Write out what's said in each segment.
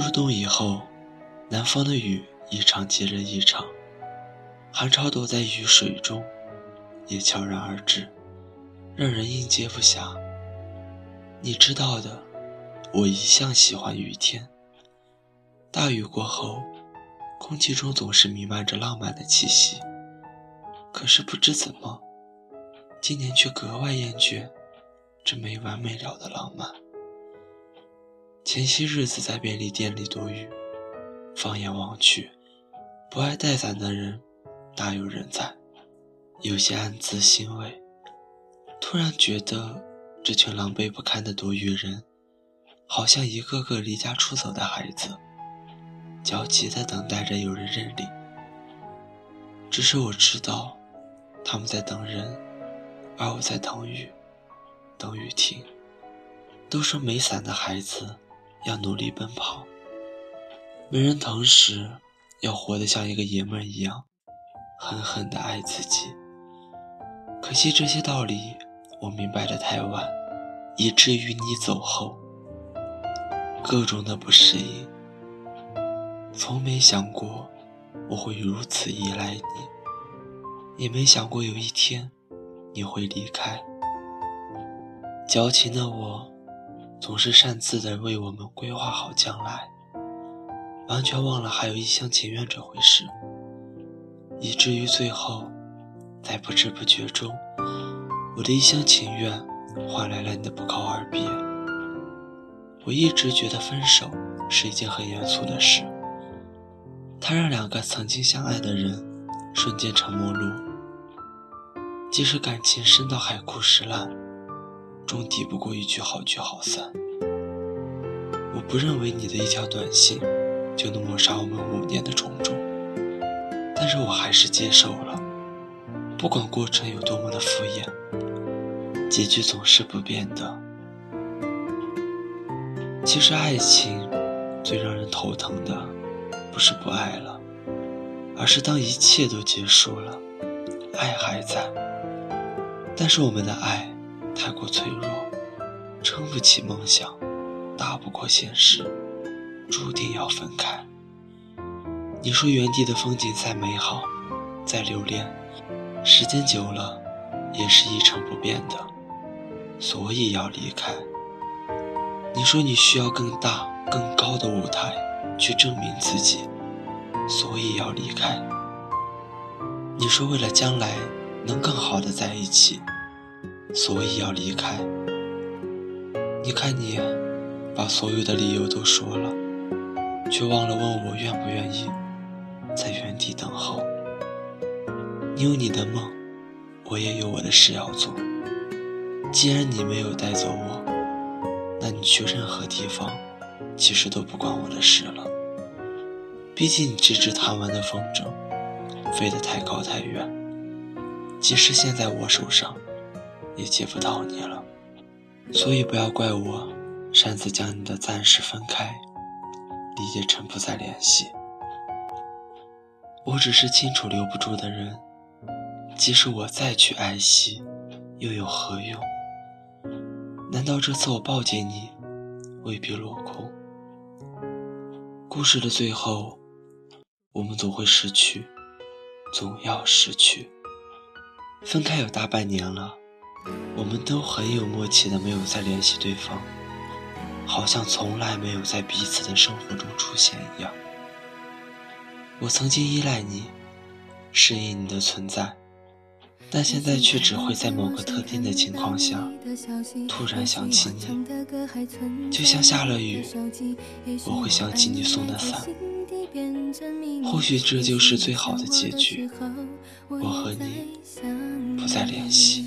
入冬以后，南方的雨一场接着一场，寒潮躲在雨水中，也悄然而至，让人应接不暇。你知道的，我一向喜欢雨天。大雨过后，空气中总是弥漫着浪漫的气息。可是不知怎么，今年却格外厌倦这没完没了的浪漫。前些日子在便利店里躲雨，放眼望去，不爱带伞的人大有人在，有些暗自欣慰。突然觉得这群狼狈不堪的躲雨人，好像一个个离家出走的孩子，焦急地等待着有人认领。只是我知道，他们在等人，而我在等雨，等雨停。都说没伞的孩子。要努力奔跑，没人疼时，要活得像一个爷们儿一样，狠狠地爱自己。可惜这些道理我明白的太晚，以至于你走后，各种的不适应。从没想过我会如此依赖你，也没想过有一天你会离开。矫情的我。总是擅自的为我们规划好将来，完全忘了还有一厢情愿这回事，以至于最后，在不知不觉中，我的一厢情愿换来了你的不告而别。我一直觉得分手是一件很严肃的事，它让两个曾经相爱的人瞬间成陌路，即使感情深到海枯石烂。终抵不过一句好聚好散。我不认为你的一条短信就能抹杀我们五年的种种，但是我还是接受了。不管过程有多么的敷衍，结局总是不变的。其实爱情最让人头疼的，不是不爱了，而是当一切都结束了，爱还在，但是我们的爱。太过脆弱，撑不起梦想，打不过现实，注定要分开。你说原地的风景再美好，再留恋，时间久了也是一成不变的，所以要离开。你说你需要更大、更高的舞台去证明自己，所以要离开。你说为了将来能更好的在一起。所以要离开。你看，你把所有的理由都说了，却忘了问我愿不愿意在原地等候。你有你的梦，我也有我的事要做。既然你没有带走我，那你去任何地方，其实都不关我的事了。毕竟你这只贪玩的风筝，飞得太高太远，即使现在我手上。也接不到你了，所以不要怪我擅自将你的暂时分开理解成不再联系。我只是清楚留不住的人，即使我再去爱惜，又有何用？难道这次我抱紧你，未必落空？故事的最后，我们总会失去，总要失去。分开有大半年了。我们都很有默契的没有再联系对方，好像从来没有在彼此的生活中出现一样。我曾经依赖你，适应你的存在，但现在却只会在某个特定的情况下，突然想起你，就像下了雨，我会想起你送的伞。或许这就是最好的结局，我和你不再联系。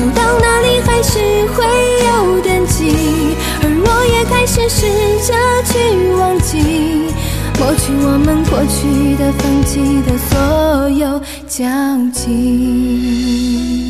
走到哪里还是会有惦记。记，而我也开始试着去忘记，抹去我们过去的、放弃的所有交集。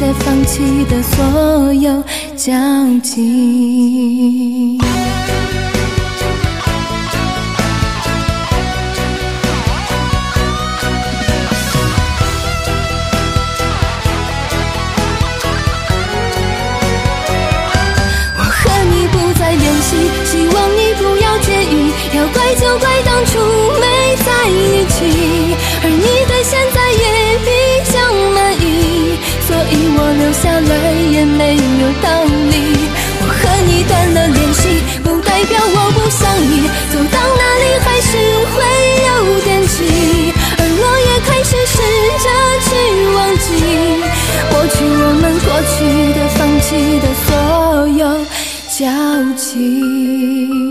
的、放弃的所有交集。表我不想你，走到哪里还是会有点急，而我也开始试着去忘记，抹去我们过去的、放弃的所有交集。